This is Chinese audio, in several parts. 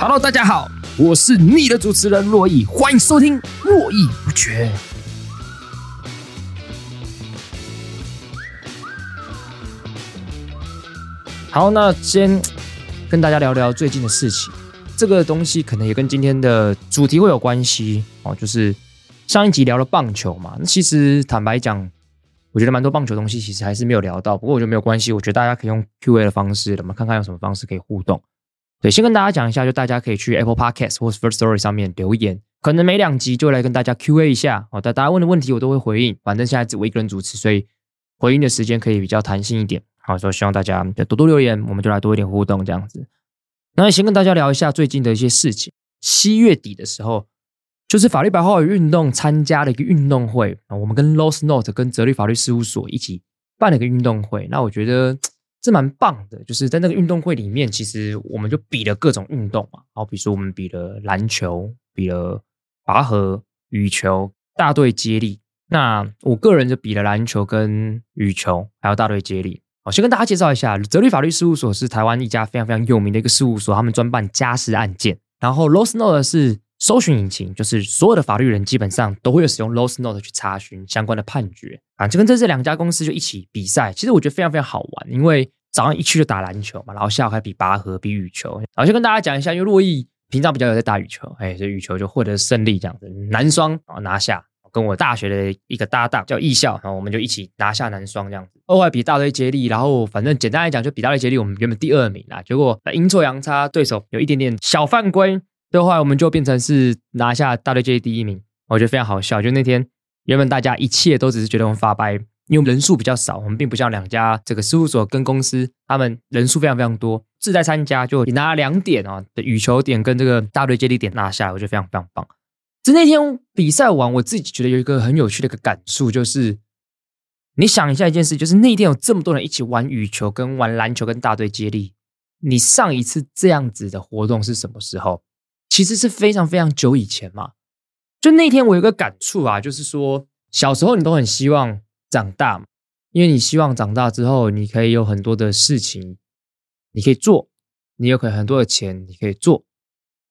Hello，大家好，我是你的主持人珞亦，欢迎收听络绎不绝。好，那先跟大家聊聊最近的事情。这个东西可能也跟今天的主题会有关系哦，就是上一集聊了棒球嘛。其实坦白讲，我觉得蛮多棒球东西其实还是没有聊到。不过我觉得没有关系，我觉得大家可以用 Q&A 的方式，我们看看有什么方式可以互动。对，先跟大家讲一下，就大家可以去 Apple Podcast 或是 First Story 上面留言，可能每两集就来跟大家 Q&A 一下哦。但大家问的问题我都会回应，反正现在只我一个人主持，所以回应的时间可以比较弹性一点。好，所以希望大家多多留言，我们就来多一点互动这样子。那先跟大家聊一下最近的一些事情。七月底的时候，就是法律白话语运动参加了一个运动会啊，我们跟 Lost Note 跟泽律法律事务所一起办了一个运动会。那我觉得。这蛮棒的，就是在那个运动会里面，其实我们就比了各种运动嘛。好，比如说我们比了篮球，比了拔河、羽球、大队接力。那我个人就比了篮球跟羽球，还有大队接力。好，先跟大家介绍一下，泽律法律事务所是台湾一家非常非常有名的一个事务所，他们专办家事案件。然后 LawsNote 是搜寻引擎，就是所有的法律人基本上都会使用 LawsNote 去查询相关的判决啊。就跟这这两家公司就一起比赛，其实我觉得非常非常好玩，因为早上一去就打篮球嘛，然后下午还比拔河、比羽球。然后就跟大家讲一下，因为珞亦平常比较有在打羽球，哎，所以羽球就获得胜利这样子，男双啊拿下。跟我大学的一个搭档叫艺校，然后我们就一起拿下男双这样子。后来比大队接力，然后反正简单来讲就比大队接力，我们原本第二名啦，结果阴错阳差，对手有一点点小犯规，最后来我们就变成是拿下大队接力第一名。我觉得非常好笑，就那天原本大家一切都只是觉得我们发掰。因为人数比较少，我们并不像两家这个事务所跟公司，他们人数非常非常多，自在参加就拿了两点啊的羽球点跟这个大队接力点拿下来，我觉得非常非常棒。就那天比赛完，我自己觉得有一个很有趣的一个感触，就是你想一下一件事，就是那天有这么多人一起玩羽球、跟玩篮球、跟大队接力，你上一次这样子的活动是什么时候？其实是非常非常久以前嘛。就那天我有个感触啊，就是说小时候你都很希望。长大嘛，因为你希望长大之后，你可以有很多的事情，你可以做，你有可能很多的钱，你可以做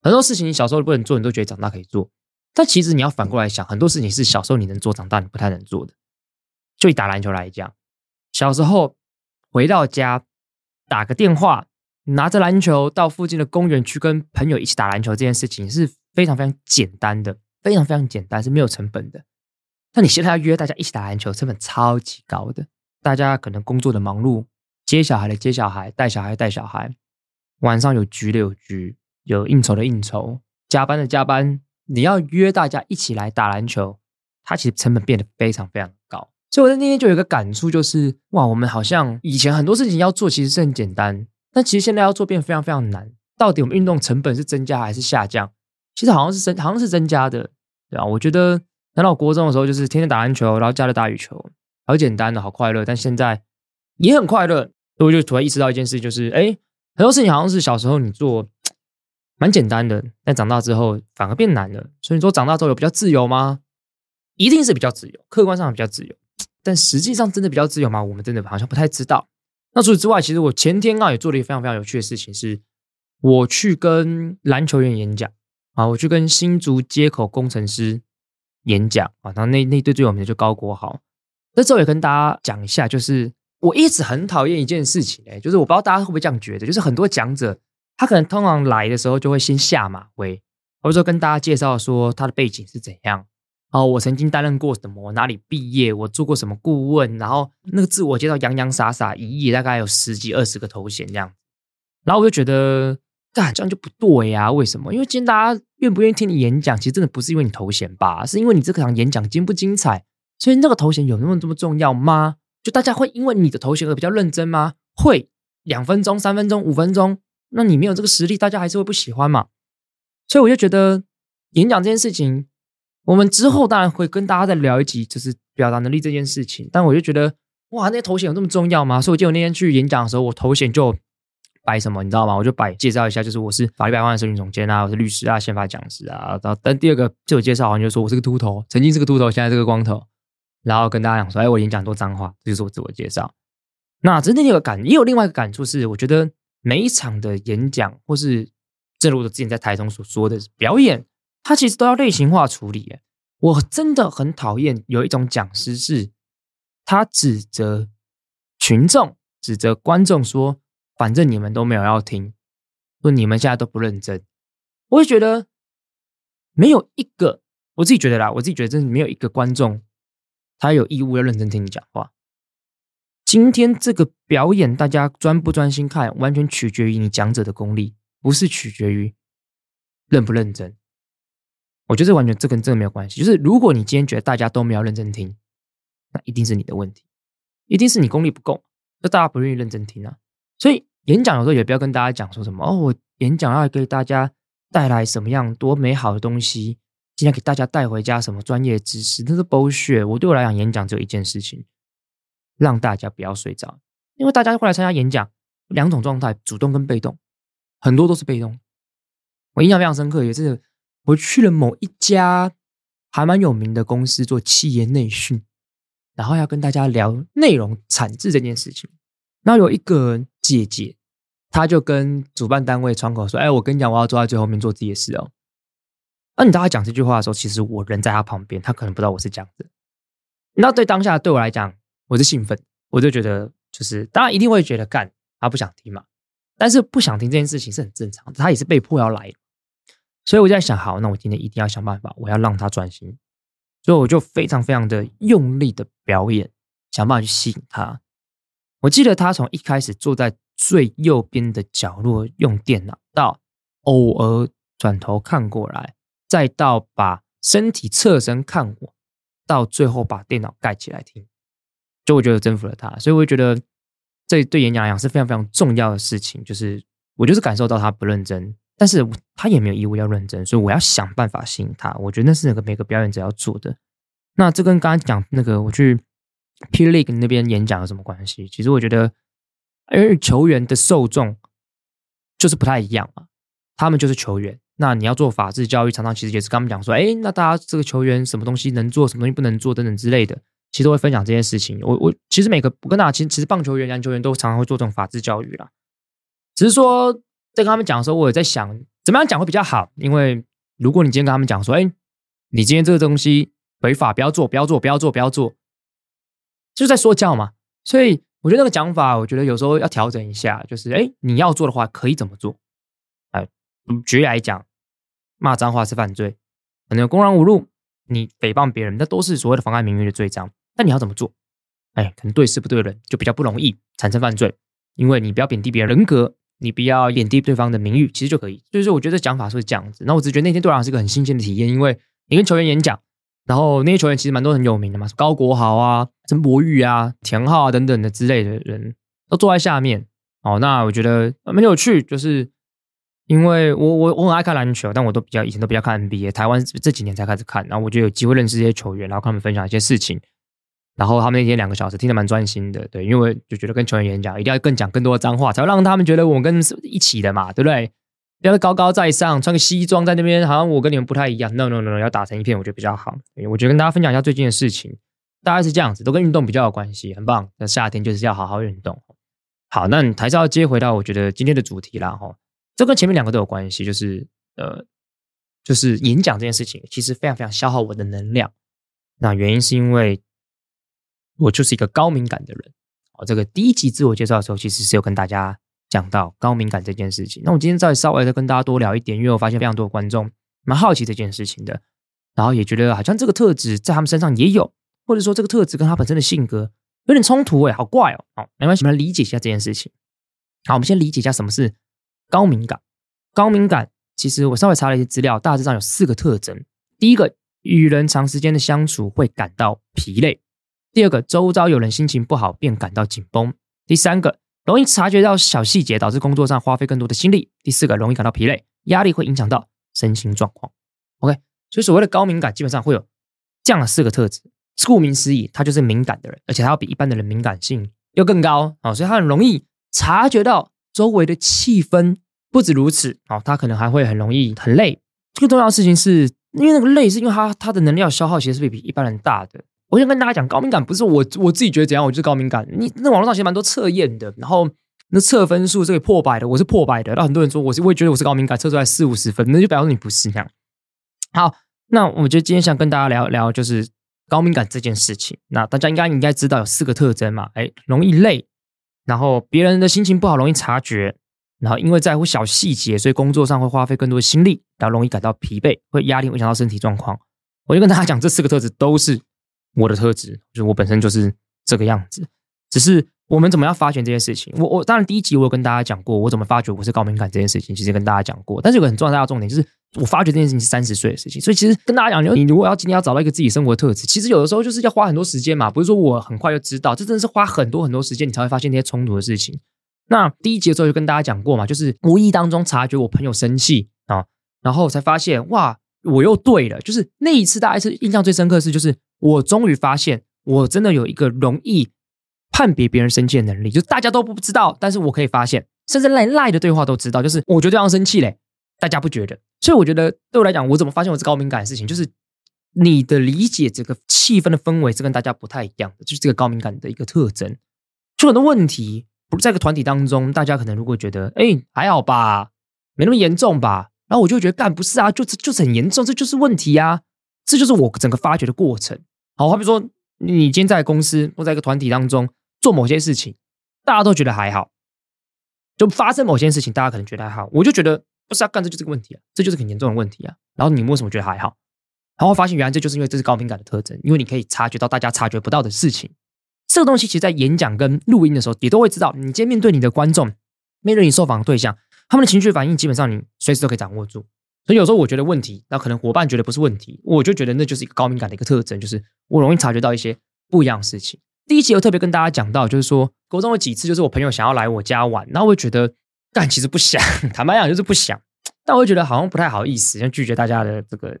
很多事情。你小时候不能做，你都觉得长大可以做。但其实你要反过来想，很多事情是小时候你能做，长大你不太能做的。就以打篮球来讲，小时候回到家打个电话，拿着篮球到附近的公园去跟朋友一起打篮球，这件事情是非常非常简单的，非常非常简单，是没有成本的。那你现在要约大家一起打篮球，成本超级高的。大家可能工作的忙碌，接小孩的接小孩，带小孩带小孩，晚上有局的有局，有应酬的应酬，加班的加班。你要约大家一起来打篮球，它其实成本变得非常非常高。所以我在那天就有一个感触，就是哇，我们好像以前很多事情要做其实是很简单，但其实现在要做变非常非常难。到底我们运动成本是增加还是下降？其实好像是增，好像是增加的，对吧？我觉得。等到国中的时候，就是天天打篮球，然后加了打羽球，好简单的，好快乐。但现在也很快乐，所以我就突然意识到一件事，就是哎，很多事情好像是小时候你做蛮简单的，但长大之后反而变难了。所以你说长大之后有比较自由吗？一定是比较自由，客观上比较自由，但实际上真的比较自由吗？我们真的好像不太知道。那除此之外，其实我前天啊也做了一个非常非常有趣的事情，是我去跟篮球员演讲啊，我去跟新竹街口工程师。演讲啊，然后那那对最有名的就高国豪。那这也跟大家讲一下，就是我一直很讨厌一件事情，哎，就是我不知道大家会不会这样觉得，就是很多讲者他可能通常来的时候就会先下马威，或者说跟大家介绍说他的背景是怎样，哦，我曾经担任过什么，我哪里毕业，我做过什么顾问，然后那个自我介绍洋洋洒洒一页大概有十几二十个头衔这样，然后我就觉得。干这样就不对呀、啊？为什么？因为今天大家愿不愿意听你演讲，其实真的不是因为你头衔吧，是因为你这场演讲精不精彩。所以那个头衔有那么这么重要吗？就大家会因为你的头衔而比较认真吗？会，两分钟、三分钟、五分钟，那你没有这个实力，大家还是会不喜欢嘛。所以我就觉得演讲这件事情，我们之后当然会跟大家再聊一集，就是表达能力这件事情。但我就觉得，哇，那些头衔有这么重要吗？所以我记得我那天去演讲的时候，我头衔就摆什么，你知道吗？我就摆介绍一下，就是我是法律百万的社群总监啊，我是律师啊，宪法讲师啊。然后，但第二个自我介绍好像就说我是个秃头，曾经是个秃头，现在是个光头。然后跟大家讲说，哎，我演讲多脏话，这就是我自我介绍。那真的有个感，也有另外一个感触是，我觉得每一场的演讲，或是正如我之前在台中所说的表演，它其实都要类型化处理。我真的很讨厌有一种讲师是，他指责群众、指责观众说，反正你们都没有要听，说你们现在都不认真。我会觉得没有一个，我自己觉得啦，我自己觉得真的没有一个观众。他有义务要认真听你讲话。今天这个表演，大家专不专心看，完全取决于你讲者的功力，不是取决于认不认真。我觉得这完全这跟这个没有关系。就是如果你今天觉得大家都没有认真听，那一定是你的问题，一定是你功力不够，那大家不愿意认真听啊。所以演讲有时候也不要跟大家讲说什么哦，我演讲要给大家带来什么样多美好的东西。今天给大家带回家什么专业知识？那是 bullshit。我对我来讲，演讲只有一件事情，让大家不要睡着。因为大家会来参加演讲，两种状态，主动跟被动，很多都是被动。我印象非常深刻，也是我去了某一家还蛮有名的公司做企业内训，然后要跟大家聊内容产制这件事情。然后有一个姐姐，她就跟主办单位窗口说：“哎，我跟你讲，我要坐在最后面做自己的事哦。”那你当他讲这句话的时候，其实我人在他旁边，他可能不知道我是这样子。那对当下对我来讲，我是兴奋，我就觉得就是当然一定会觉得干他不想听嘛。但是不想听这件事情是很正常的，他也是被迫要来的。所以我在想，好，那我今天一定要想办法，我要让他专心。所以我就非常非常的用力的表演，想办法去吸引他。我记得他从一开始坐在最右边的角落用电脑，到偶尔转头看过来。再到把身体侧身看我，到最后把电脑盖起来听，就我觉得征服了他，所以我觉得这对演讲来讲是非常非常重要的事情。就是我就是感受到他不认真，但是他也没有义务要认真，所以我要想办法吸引他。我觉得那是那个每个表演者要做的。那这跟刚刚讲那个我去 P League 那边演讲有什么关系？其实我觉得，因为球员的受众就是不太一样嘛，他们就是球员。那你要做法治教育，常常其实也是跟他们讲说，哎，那大家这个球员什么东西能做，什么东西不能做等等之类的，其实会分享这件事情。我我其实每个我跟大家其实其实棒球员、篮球员都常常会做这种法治教育啦。只是说在跟他们讲的时候，我也在想怎么样讲会比较好。因为如果你今天跟他们讲说，哎，你今天这个东西违法，不要做，不要做，不要做，不要做，就是在说教嘛。所以我觉得那个讲法，我觉得有时候要调整一下，就是哎，你要做的话可以怎么做？哎，举例来讲。骂脏话是犯罪，可能有公然侮辱，你诽谤别人，那都是所谓的妨碍名誉的罪章。那你要怎么做？哎，可能对事不对人，就比较不容易产生犯罪。因为你不要贬低别人人格，你不要贬低对方的名誉，其实就可以。所以说，我觉得讲法是这样子。那我只觉得那天对我来讲是个很新鲜的体验，因为你跟球员演讲，然后那些球员其实蛮多很有名的嘛，高国豪啊、陈柏宇啊、田浩啊等等的之类的人都坐在下面。哦，那我觉得蛮有趣，就是。因为我我我很爱看篮球，但我都比较以前都比较看 NBA，台湾这几年才开始看，然后我就有机会认识这些球员，然后跟他们分享一些事情，然后他们那天两个小时听得蛮专心的，对，因为就觉得跟球员演讲一定要更讲更多的脏话，才会让他们觉得我跟是一起的嘛，对不对？不要高高在上，穿个西装在那边，好像我跟你们不太一样。No No No，要打成一片，我觉得比较好。我觉得跟大家分享一下最近的事情，大概是这样子，都跟运动比较有关系，很棒。那夏天就是要好好运动。好，那你还是要接回到我觉得今天的主题啦，哈。这跟前面两个都有关系，就是呃，就是演讲这件事情，其实非常非常消耗我的能量。那原因是因为我就是一个高敏感的人。哦，这个第一集自我介绍的时候，其实是有跟大家讲到高敏感这件事情。那我今天再稍微再跟大家多聊一点，因为我发现非常多的观众蛮好奇这件事情的，然后也觉得好像这个特质在他们身上也有，或者说这个特质跟他本身的性格有点冲突，哎，好怪哦。好，没关系，我们来理解一下这件事情。好，我们先理解一下什么是。高敏感，高敏感其实我稍微查了一些资料，大致上有四个特征。第一个，与人长时间的相处会感到疲累；第二个，周遭有人心情不好便感到紧绷；第三个，容易察觉到小细节，导致工作上花费更多的心力；第四个，容易感到疲累，压力会影响到身心状况。OK，所以所谓的高敏感基本上会有这样的四个特质。顾名思义，他就是敏感的人，而且他要比一般的人敏感性又更高啊，所以他很容易察觉到周围的气氛。不止如此，哦，他可能还会很容易很累。最重要的事情是，因为那个累是因为他他的能量消耗其实是会比一般人大的。我先跟大家讲，高敏感不是我我自己觉得怎样，我就是高敏感。你那网络上其实蛮多测验的，然后那测分数这个破百的，我是破百的。然后很多人说我是，我也觉得我是高敏感，测出来四五十分，那就表示你不是那样。好，那我觉得今天想跟大家聊聊就是高敏感这件事情。那大家应该应该知道有四个特征嘛？哎，容易累，然后别人的心情不好容易察觉。然后因为在乎小细节，所以工作上会花费更多的心力，然后容易感到疲惫，会压力会影响到身体状况。我就跟大家讲，这四个特质都是我的特质，就是我本身就是这个样子。只是我们怎么样发现这件事情？我我当然第一集我有跟大家讲过，我怎么发觉我是高敏感这件事情，其实跟大家讲过。但是有个很重要的重点就是，我发觉这件事情是三十岁的事情。所以其实跟大家讲，你如果要今天要找到一个自己生活的特质，其实有的时候就是要花很多时间嘛，不是说我很快就知道，这真的是花很多很多时间，你才会发现那些冲突的事情。那第一集的时候就跟大家讲过嘛，就是无意当中察觉我朋友生气啊，然后才发现哇，我又对了。就是那一次，大家是印象最深刻的是，就是我终于发现我真的有一个容易判别别人生气的能力，就大家都不知道，但是我可以发现，甚至连赖的对话都知道，就是我觉得对方生气嘞，大家不觉得。所以我觉得对我来讲，我怎么发现我是高敏感的事情，就是你的理解这个气氛的氛围是跟大家不太一样的，就是这个高敏感的一个特征，就很多问题。不在一个团体当中，大家可能如果觉得，哎，还好吧，没那么严重吧，然后我就觉得，干不是啊，就是就是很严重，这就是问题啊，这就是我整个发掘的过程。好，好比说，你今天在公司或在一个团体当中做某些事情，大家都觉得还好，就发生某些事情，大家可能觉得还好，我就觉得不是啊，干这就是个问题啊，这就是很严重的问题啊。然后你为什么觉得还好？然后发现原来这就是因为这是高敏感的特征，因为你可以察觉到大家察觉不到的事情。这个东西其实，在演讲跟录音的时候，也都会知道。你今天面对你的观众，面对你受访的对象，他们的情绪反应，基本上你随时都可以掌握住。所以有时候我觉得问题，那可能伙伴觉得不是问题，我就觉得那就是一个高敏感的一个特征，就是我容易察觉到一些不一样的事情。第一集有特别跟大家讲到，就是说，国中有几次，就是我朋友想要来我家玩，那我会觉得，但其实不想，坦白讲就是不想，但我觉得好像不太好意思，要拒绝大家的这个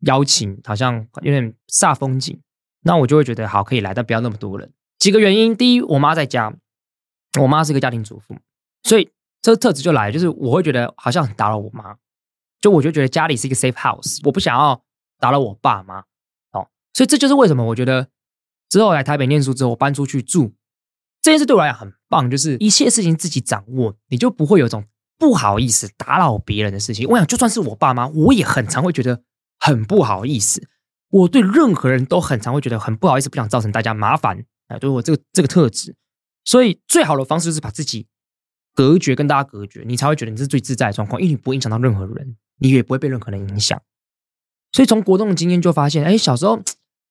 邀请，好像有点煞风景。那我就会觉得好，可以来，但不要那么多人。几个原因，第一，我妈在家，我妈是一个家庭主妇，所以这个特质就来，就是我会觉得好像很打扰我妈，就我就觉得家里是一个 safe house，我不想要打扰我爸妈，哦，所以这就是为什么我觉得之后来台北念书之后，我搬出去住这件事对我来讲很棒，就是一切事情自己掌握，你就不会有一种不好意思打扰别人的事情。我想，就算是我爸妈，我也很常会觉得很不好意思。我对任何人都很常会觉得很不好意思，不想造成大家麻烦，哎，对我这个这个特质，所以最好的方式就是把自己隔绝，跟大家隔绝，你才会觉得你是最自在的状况，因为你不会影响到任何人，你也不会被任何人影响。所以从国中的经验就发现，哎，小时候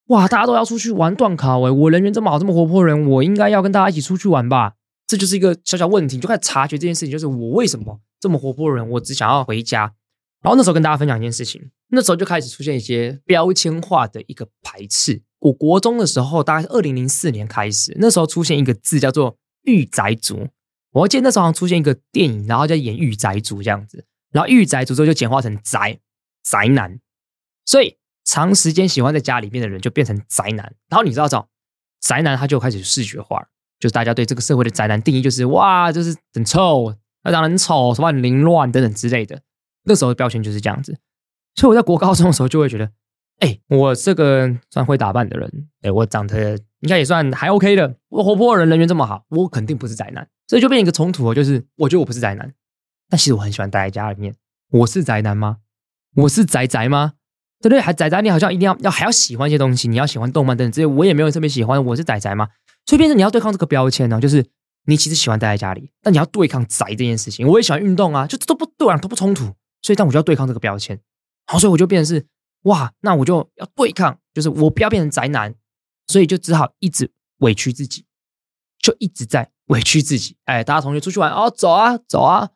哇，大家都要出去玩段考，哎，我人缘这么好，这么活泼人，我应该要跟大家一起出去玩吧？这就是一个小小问题，就开始察觉这件事情，就是我为什么这么活泼人，我只想要回家。然后那时候跟大家分享一件事情，那时候就开始出现一些标签化的一个排斥。我国中的时候，大概是二零零四年开始，那时候出现一个字叫做“御宅族”。我记得那时候好像出现一个电影，然后在演御宅族这样子。然后御宅族之后就简化成宅宅男，所以长时间喜欢在家里面的人就变成宅男。然后你知道，找宅男他就开始视觉化，就是大家对这个社会的宅男定义就是哇，就是很臭，他长得很丑，什么很凌乱等等之类的。那时候的标签就是这样子，所以我在国高中的时候就会觉得，哎、我这个算会打扮的人，哎、我长得应该也算还 OK 的，我活泼的人，人缘这么好，我肯定不是宅男，所以就变一个冲突，就是我觉得我不是宅男，但其实我很喜欢待在家里面，我是宅男吗？我是宅宅吗？对不对？还宅宅，你好像一定要要还要喜欢一些东西，你要喜欢动漫等等这些，我也没有特别喜欢，我是宅宅吗？所以变成你要对抗这个标签呢，就是你其实喜欢待在家里，但你要对抗宅这件事情，我也喜欢运动啊，就都不对啊，都不冲突。所以，但我就要对抗这个标签，好，所以我就变成是哇，那我就要对抗，就是我不要变成宅男，所以就只好一直委屈自己，就一直在委屈自己。哎，大家同学出去玩哦，走啊，走啊，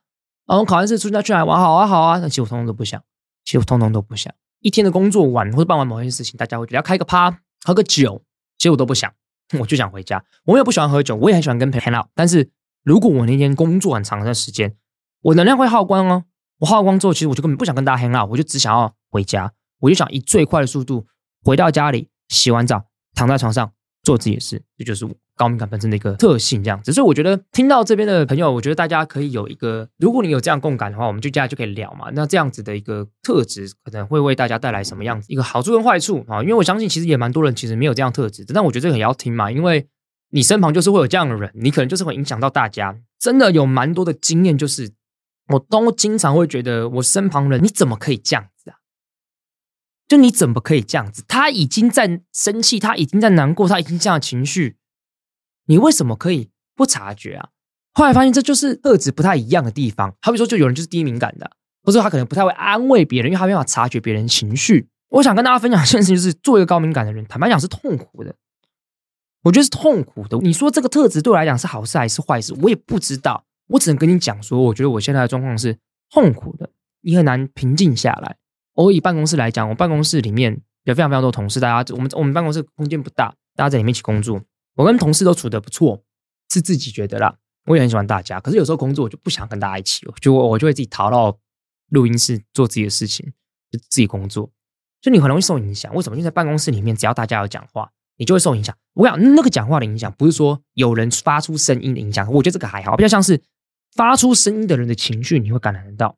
然后考完试出去去哪玩？好啊，好啊。那其实我通通都不想，其实我通通都不想。一天的工作完或者办完某件事情，大家会觉得要开个趴，喝个酒，其实我都不想，我就想回家。我也不喜欢喝酒，我也很喜欢跟朋友 hang out。但是如果我那天工作很长的时间，我能量会耗光哦。我耗光之后，其实我就根本不想跟大家 hang out，我就只想要回家。我就想以最快的速度回到家里，洗完澡，躺在床上做自己的事。这就是我。高敏感本身的一个特性，这样子，所以我觉得听到这边的朋友，我觉得大家可以有一个，如果你有这样共感的话，我们就接下来就可以聊嘛。那这样子的一个特质，可能会为大家带来什么样子一个好处跟坏处啊？因为我相信，其实也蛮多人其实没有这样特质，但我觉得这个也要听嘛，因为你身旁就是会有这样的人，你可能就是会影响到大家。真的有蛮多的经验，就是我都经常会觉得，我身旁人你怎么可以这样？就你怎么可以这样子？他已经在生气，他已经在难过，他已经这样的情绪。你为什么可以不察觉啊？后来发现这就是特质不太一样的地方。好比说，就有人就是低敏感的，或者他可能不太会安慰别人，因为他没办法察觉别人情绪。我想跟大家分享一件事情，就是做一个高敏感的人，坦白讲是痛苦的。我觉得是痛苦的。你说这个特质对我来讲是好事还是坏事，我也不知道。我只能跟你讲说，我觉得我现在的状况是痛苦的，你很难平静下来。我以办公室来讲，我办公室里面有非常非常多同事，大家我们我们办公室空间不大，大家在里面一起工作。我跟同事都处得不错，是自己觉得啦。我也很喜欢大家，可是有时候工作我就不想跟大家一起，就我就会自己逃到录音室做自己的事情，就自己工作。就你很容易受影响，为什么？因为在办公室里面，只要大家有讲话，你就会受影响。我想那个讲话的影响，不是说有人发出声音的影响，我觉得这个还好，比较像是发出声音的人的情绪，你会感染得到。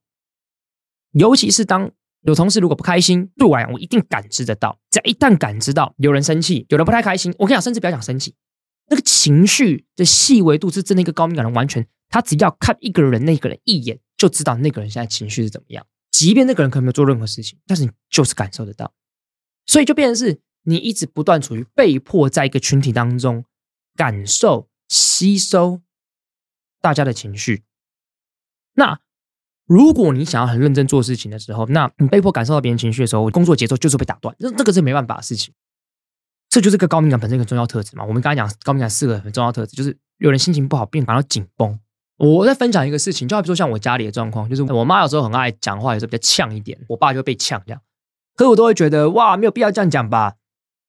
尤其是当有同事如果不开心，对我来讲，我一定感知得到。只要一旦感知到有人生气，有人不太开心，我跟你讲，甚至不要讲生气。那个情绪的细微度是真的，一个高敏感人完全，他只要看一个人那个人一眼，就知道那个人现在情绪是怎么样。即便那个人可能没有做任何事情，但是你就是感受得到。所以就变成是你一直不断处于被迫在一个群体当中感受、吸收大家的情绪。那如果你想要很认真做事情的时候，那你被迫感受到别人情绪的时候，工作节奏就是被打断。这这个是没办法的事情。这就是个高敏感本身一个重要特质嘛。我们刚才讲高敏感四个很重要特质，就是有人心情不好，变感到紧绷。我在分享一个事情，就好比说像我家里的状况，就是我妈有时候很爱讲话，有时候比较呛一点，我爸就被呛这样。可我都会觉得哇，没有必要这样讲吧，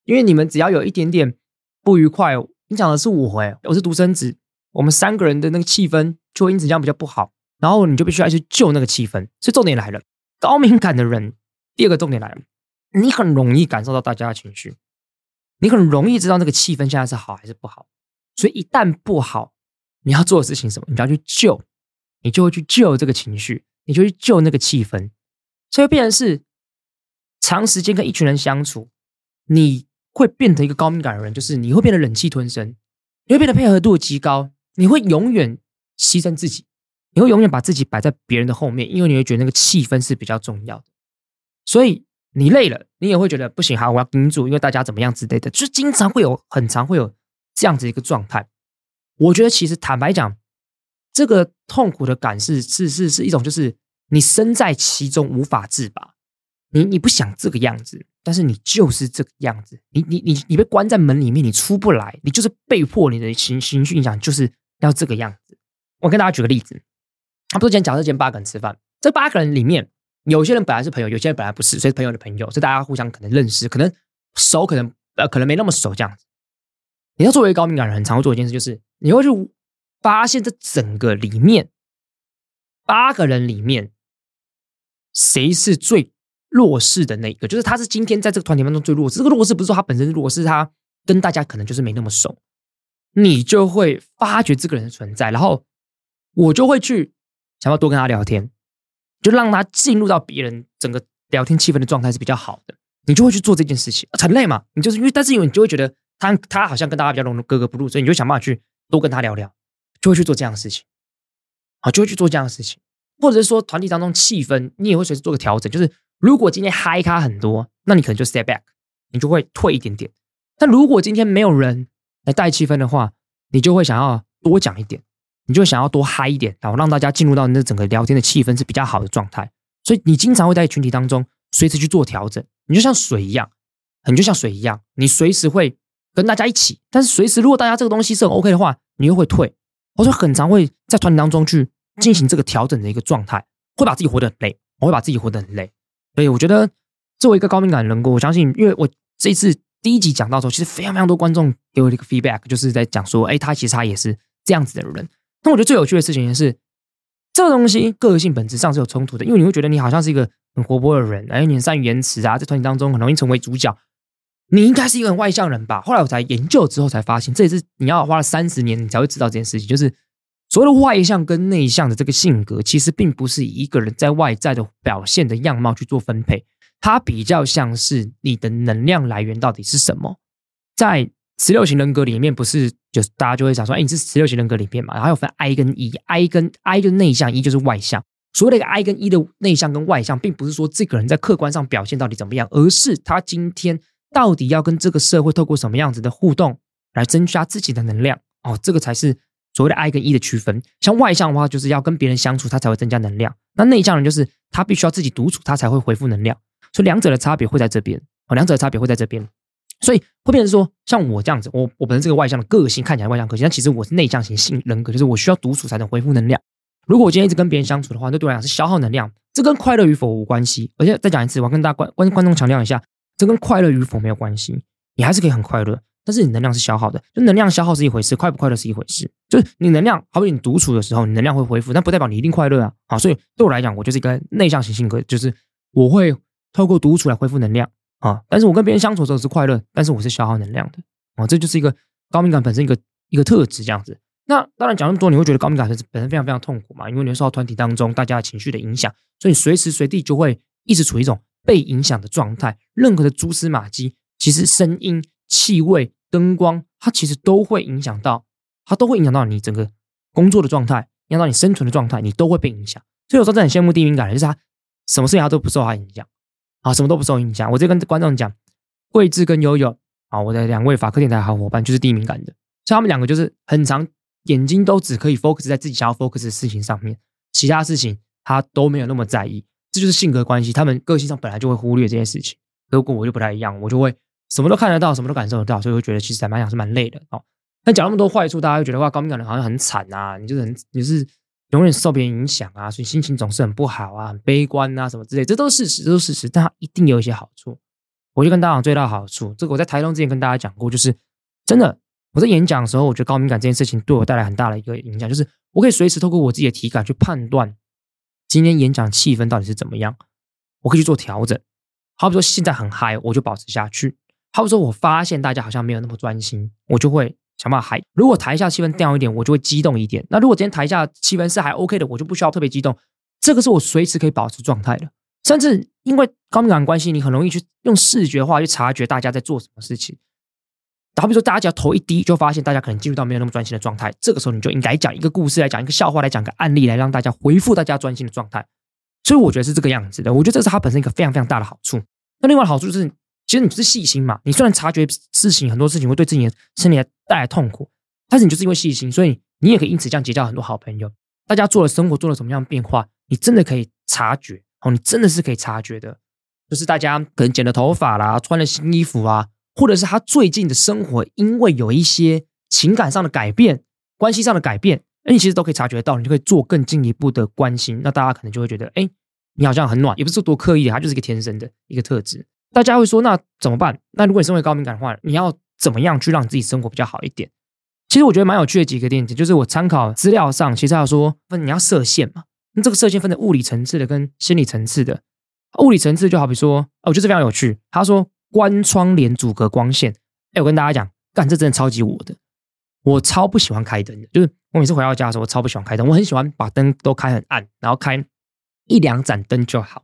因为你们只要有一点点不愉快，影响的是我哎，我是独生子，我们三个人的那个气氛就会因此这样比较不好，然后你就必须要去救那个气氛。所以重点来了，高敏感的人，第二个重点来了，你很容易感受到大家的情绪。你很容易知道那个气氛现在是好还是不好，所以一旦不好，你要做的事情什么？你就要去救，你就会去救这个情绪，你就去救那个气氛，所以变成是长时间跟一群人相处，你会变成一个高敏感的人，就是你会变得忍气吞声，你会变得配合度极高，你会永远牺牲自己，你会永远把自己摆在别人的后面，因为你会觉得那个气氛是比较重要的，所以。你累了，你也会觉得不行哈，我要盯住，因为大家怎么样之类的，就经常会有，很常会有这样子一个状态。我觉得其实坦白讲，这个痛苦的感是是是是一种，就是你身在其中无法自拔。你你不想这个样子，但是你就是这个样子。你你你你被关在门里面，你出不来，你就是被迫，你的情情绪影响就是要这个样子。我跟大家举个例子，他不是今天假设今天八个人吃饭，这八个人里面。有些人本来是朋友，有些人本来不是，所以朋友的朋友，所以大家互相可能认识，可能熟，可能呃，可能没那么熟这样子。你要作为高敏感人，很常会做一件事，就是你会去发现这整个里面八个人里面谁是最弱势的那个，就是他是今天在这个团体当中最弱势。这个弱势不是说他本身是弱势，他跟大家可能就是没那么熟，你就会发觉这个人的存在，然后我就会去想要多跟他聊天。就让他进入到别人整个聊天气氛的状态是比较好的，你就会去做这件事情，很累嘛。你就是因为，但是因为你就会觉得他他好像跟大家比较融入，格格不入，所以你就想办法去多跟他聊聊，就会去做这样的事情，好，就会去做这样的事情，或者是说团体当中气氛，你也会随时做个调整。就是如果今天嗨咖很多，那你可能就 step back，你就会退一点点。但如果今天没有人来带气氛的话，你就会想要多讲一点。你就想要多嗨一点，然后让大家进入到那整个聊天的气氛是比较好的状态，所以你经常会在群体当中随时去做调整。你就像水一样，你就像水一样，你随时会跟大家一起，但是随时如果大家这个东西是很 OK 的话，你又会退。我说很常会在团体当中去进行这个调整的一个状态，会把自己活得很累，我会把自己活得很累。所以我觉得作为一个高敏感人格，我相信，因为我这一次第一集讲到的时候，其实非常非常多观众给我一个 feedback，就是在讲说，哎，他其实他也是这样子的人。那我觉得最有趣的事情是，这个东西个性本质上是有冲突的，因为你会觉得你好像是一个很活泼的人，哎，你很善于言辞啊，在团体当中很容易成为主角。你应该是一个很外向人吧？后来我才研究之后才发现，这也是你要花了三十年你才会知道这件事情，就是所谓的外向跟内向的这个性格，其实并不是以一个人在外在的表现的样貌去做分配，它比较像是你的能量来源到底是什么。在十六型人格里面，不是就是大家就会想说，哎，你是十六型人格里面嘛？然后有分 I 跟 E，I 跟 I 就内向，E 就是外向。所谓的个 I 跟 E 的内向跟外向，并不是说这个人在客观上表现到底怎么样，而是他今天。到底要跟这个社会透过什么样子的互动来增加自己的能量？哦，这个才是所谓的 I 跟 E 的区分。像外向的话，就是要跟别人相处，他才会增加能量；那内向人就是他必须要自己独处，他才会恢复能量。所以两者的差别会在这边哦，两者的差别会在这边。所以会变成说，像我这样子，我我本身这个外向的个性看起来外向个性，但其实我是内向型性人格，就是我需要独处才能恢复能量。如果我今天一直跟别人相处的话，那对我来讲是消耗能量，这跟快乐与否无关系。而且再讲一次，我要跟大家观观观众强调一下。这跟快乐与否没有关系，你还是可以很快乐，但是你能量是消耗的，就能量消耗是一回事，快不快乐是一回事。就是你能量，好比你独处的时候，你能量会恢复，但不代表你一定快乐啊。好，所以对我来讲，我就是一个内向型性格，就是我会透过独处来恢复能量啊。但是我跟别人相处的时候是快乐，但是我是消耗能量的啊。这就是一个高敏感本身一个一个特质这样子。那当然讲那么多，你会觉得高敏感本身本身非常非常痛苦嘛？因为你会受到团体当中大家的情绪的影响，所以随时随地就会一直处于一种。被影响的状态，任何的蛛丝马迹，其实声音、气味、灯光，它其实都会影响到，它都会影响到你整个工作的状态，影响到你生存的状态，你都会被影响。所以有时候真的很羡慕低敏感的，就是他什么事情他都不受他影响，啊，什么都不受影响。我这跟观众讲，桂智跟悠悠啊，我的两位法科电台好伙伴就是低敏感的，所以他们两个就是很长眼睛都只可以 focus 在自己想要 focus 的事情上面，其他事情他都没有那么在意。这就是性格关系，他们个性上本来就会忽略这些事情。如果我就不太一样，我就会什么都看得到，什么都感受得到，所以我觉得其实还蛮想是蛮累的哦。那讲那么多坏处，大家会觉得哇，高敏感人好像很惨啊，你就是很你是永远受别人影响啊，所以心情总是很不好啊，很悲观啊什么之类，这都是事实，都是事实。但它一定有一些好处。我就跟大家讲最大好处，这个我在台东之前跟大家讲过，就是真的我在演讲的时候，我觉得高敏感这件事情对我带来很大的一个影响，就是我可以随时透过我自己的体感去判断。今天演讲气氛到底是怎么样？我可以去做调整。好比说现在很嗨，我就保持下去。好比说我发现大家好像没有那么专心，我就会想办法嗨。如果台下气氛掉一点，我就会激动一点。那如果今天台下气氛是还 OK 的，我就不需要特别激动。这个是我随时可以保持状态的。甚至因为高敏感关系，你很容易去用视觉化去察觉大家在做什么事情。好比说，大家只要头一低，就发现大家可能进入到没有那么专心的状态。这个时候，你就应该讲一个故事，来讲一个笑话，来讲个案例，来让大家回复大家专心的状态。所以，我觉得是这个样子的。我觉得这是它本身一个非常非常大的好处。那另外好处就是，其实你是细心嘛。你虽然察觉事情很多事情会对自己的身体带来痛苦，但是你就是因为细心，所以你也可以因此这样结交很多好朋友。大家做了生活做了什么样的变化，你真的可以察觉哦，你真的是可以察觉的。就是大家可能剪了头发啦，穿了新衣服啊。或者是他最近的生活，因为有一些情感上的改变、关系上的改变，那你其实都可以察觉到，你就可以做更进一步的关心。那大家可能就会觉得，哎，你好像很暖，也不是说多刻意的，它就是一个天生的一个特质。大家会说，那怎么办？那如果你身为高敏感的话，你要怎么样去让自己生活比较好一点？其实我觉得蛮有趣的几个点，就是我参考资料上，其实要说，分你要设限嘛。那这个设限分的物理层次的跟心理层次的。物理层次就好比说，哦，我觉得非常有趣。他说。关窗帘阻隔光线。哎，我跟大家讲，干，这真的超级我的。我超不喜欢开灯的，就是我每次回到家的时候，我超不喜欢开灯。我很喜欢把灯都开很暗，然后开一两盏灯就好，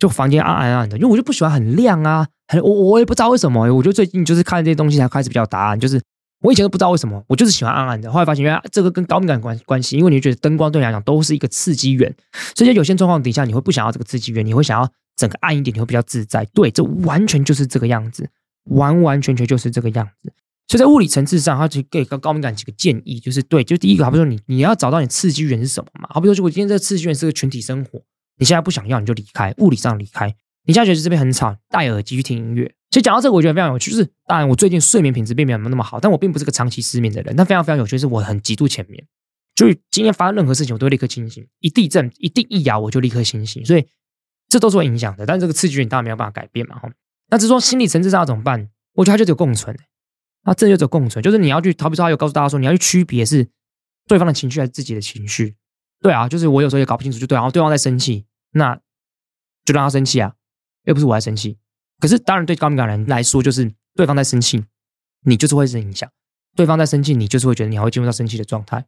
就房间暗暗暗的。因为我就不喜欢很亮啊，很我我也不知道为什么。我觉得最近就是看这些东西才开始比较答案。就是我以前都不知道为什么，我就是喜欢暗暗的。后来发现原来这个跟高敏感关关系，因为你觉得灯光对你来讲都是一个刺激源，所以在有些状况底下，你会不想要这个刺激源，你会想要。整个暗一点，你会比较自在。对，这完全就是这个样子，完完全全就是这个样子。所以在物理层次上，他就给高高敏感几个建议，就是对，就第一个，好比说你你要找到你刺激源是什么嘛？好比说，如果今天这个刺激源是个群体生活，你现在不想要，你就离开，物理上离开。你现在觉得这边很吵，戴耳机去听音乐。其实讲到这个，我觉得非常有趣，就是当然我最近睡眠品质并没有那么好，但我并不是个长期失眠的人。但非常非常有趣，是我很极度浅眠。就是今天发生任何事情，我都立刻清醒。一地震，一定一摇，我就立刻清醒。所以这都是会影响的。但是这个刺激你当然没有办法改变嘛。哈，那只是说心理层次上要怎么办？我觉得它就只有共存。那这就只有共存，就是你要去，好比说，他有告诉大家说，你要去区别是对方的情绪还是自己的情绪。对啊，就是我有时候也搞不清楚，就对啊，然后对方在生气，那就让他生气啊，又不是我在生气。可是当然，对高敏感人来说，就是对方在生气，你就是会受影响；对方在生气，你就是会觉得你还会进入到生气的状态。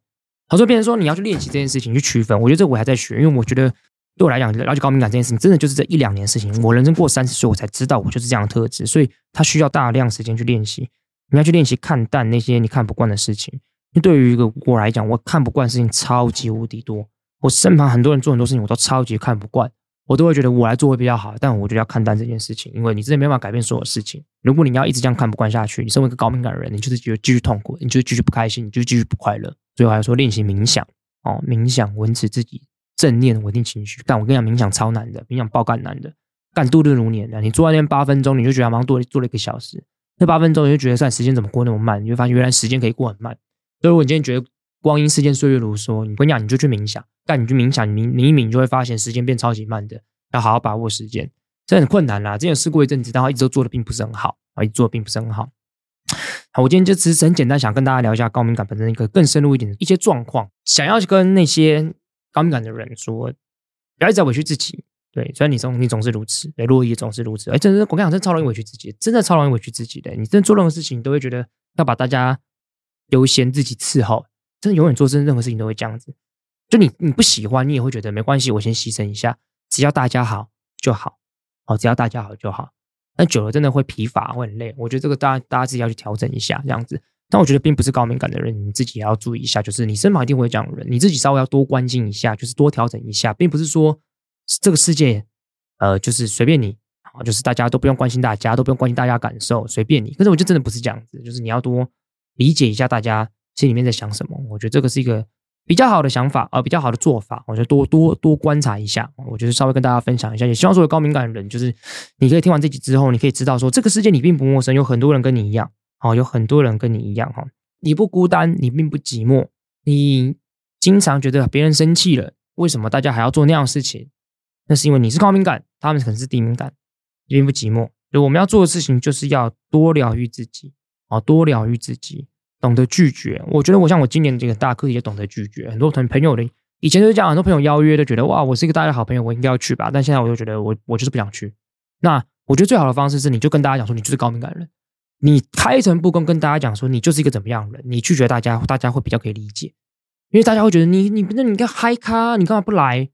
好，所以变成说你要去练习这件事情，去区分。我觉得这我还在学，因为我觉得对我来讲，了解高敏感这件事情，真的就是这一两年事情。我人生过三十岁，我才知道我就是这样的特质，所以他需要大量时间去练习。你要去练习看淡那些你看不惯的事情。因为对于一个我来讲，我看不惯的事情超级无敌多。我身旁很多人做很多事情，我都超级看不惯，我都会觉得我来做会比较好。但我觉得要看淡这件事情，因为你真的没办法改变所有事情。如果你要一直这样看不惯下去，你身为一个高敏感的人，你就是觉得继续痛苦，你就继续不开心，你就继续不快乐。所以我还说练习冥想哦，冥想维持自己正念稳定情绪。但我跟你讲，冥想超难的，冥想爆干难的，干度日如年的。你坐在那边八分钟，你就觉得好像多做了一个小时。那八分钟你就觉得，算时间怎么过那么慢？你会发现原来时间可以过很慢。所以我今天觉得光阴似箭，岁月如梭，你跟你讲，你就去冥想。但你去冥想，你冥一冥，你就会发现时间变超级慢的。要好好把握时间，这很困难啦。之前试过一阵子，但我一直都做的并不是很好啊，一做的并不是很好。好，我今天就只是很简单，想跟大家聊一下高敏感本身一个更深入一点的一些状况，想要去跟那些高敏感的人说，不要一直委屈自己。对，虽然你总你总是如此，对，洛伊也总是如此。哎，真的，我跟你讲，真的超容易委屈自己，真的超容易委屈自己的。你真的做任何事情，你都会觉得要把大家优先，自己伺候。真的，永远做真任何事情都会这样子。就你你不喜欢，你也会觉得没关系，我先牺牲一下，只要大家好就好。哦，只要大家好就好。但久了真的会疲乏，会很累。我觉得这个大家大家自己要去调整一下，这样子。但我觉得并不是高敏感的人，你自己也要注意一下，就是你身旁一定会这样的人，你自己稍微要多关心一下，就是多调整一下，并不是说。这个世界，呃，就是随便你啊，就是大家都不用关心大家，都不用关心大家感受，随便你。可是我就真的不是这样子，就是你要多理解一下大家心里面在想什么。我觉得这个是一个比较好的想法，呃，比较好的做法。我觉得多多多观察一下，我觉得稍微跟大家分享一下。也希望所有高敏感的人，就是你可以听完这集之后，你可以知道说，这个世界你并不陌生，有很多人跟你一样，哦，有很多人跟你一样，哈，你不孤单，你并不寂寞。你经常觉得别人生气了，为什么大家还要做那样的事情？那是因为你是高敏感，他们可能是低敏感，并不寂寞。所以我们要做的事情就是要多疗愈自己啊，多疗愈自己，懂得拒绝。我觉得我像我今年这个大课也懂得拒绝。很多朋朋友的以前就是这样，很多朋友邀约都觉得哇，我是一个大家的好朋友，我应该要去吧。但现在我就觉得我我就是不想去。那我觉得最好的方式是，你就跟大家讲说，你就是高敏感人，你开诚布公跟大家讲说，你就是一个怎么样的人，你拒绝大家，大家会比较可以理解，因为大家会觉得你你那你个嗨咖，你干嘛不来？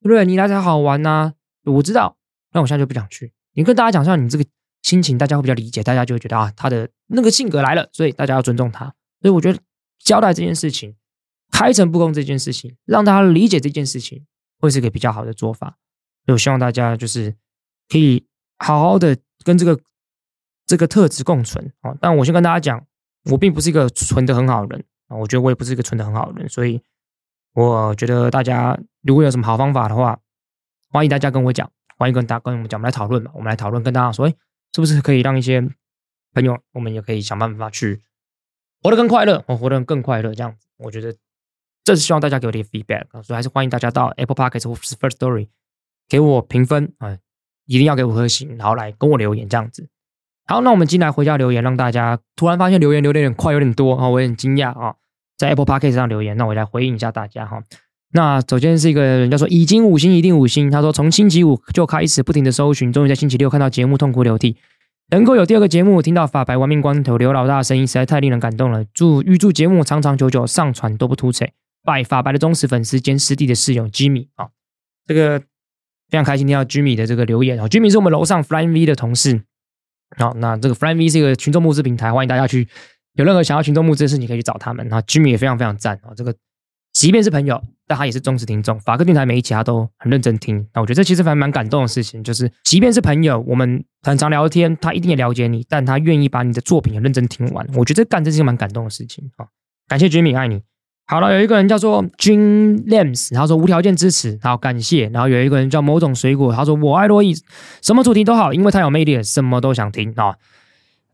对不对？你来才好玩呐、我知道，那我现在就不想去。你跟大家讲一下你这个心情，大家会比较理解，大家就会觉得啊，他的那个性格来了，所以大家要尊重他。所以我觉得交代这件事情，开诚布公这件事情，让大家理解这件事情，会是一个比较好的做法。所以我希望大家就是可以好好的跟这个这个特质共存啊。但我先跟大家讲，我并不是一个存的很好的人啊，我觉得我也不是一个存的很好的人，所以。我觉得大家如果有什么好方法的话，欢迎大家跟我讲，欢迎跟大跟我们讲，我们来讨论嘛，我们来讨论，跟大家说，哎，是不是可以让一些朋友，我们也可以想办法去活得更快乐，哦，活得更快乐，这样子，我觉得这是希望大家给我的 feedback，所以还是欢迎大家到 Apple Podcast 或是 First Story 给我评分啊，一定要给五颗星，然后来跟我留言这样子。好，那我们进来回家留言，让大家突然发现留言留的有点快，有点多啊，我有点惊讶啊。在 Apple Podcast 上留言，那我来回应一下大家哈。那首先是一个人叫做已经五星一定五星，他说从星期五就开始不停的搜寻，终于在星期六看到节目，痛哭流涕。能够有第二个节目听到法白玩命关头刘老大的声音，实在太令人感动了。祝预祝节目长长久久，上传都不凸槌。拜法白的忠实粉丝兼师弟的室友 Jimmy 啊，这个非常开心听到 Jimmy 的这个留言啊。Jimmy 是我们楼上 Flying V 的同事。好，那这个 Flying V 是一个群众募资平台，欢迎大家去。有任何想要群众募资的事，情可以去找他们。然后 Jimmy 也非常非常赞啊，这个即便是朋友，但他也是忠实听众。法克电台每一期他都很认真听。那我觉得这其实还蛮感动的事情，就是即便是朋友，我们很常聊天，他一定也了解你，但他愿意把你的作品也认真听完。我觉得这干这是一个蛮感动的事情啊！感谢 Jimmy，爱你。好了，有一个人叫做 Jim Lams，他说无条件支持，好感谢。然后有一个人叫某种水果，他说我爱洛伊，什么主题都好，因为他有魅力，什么都想听啊。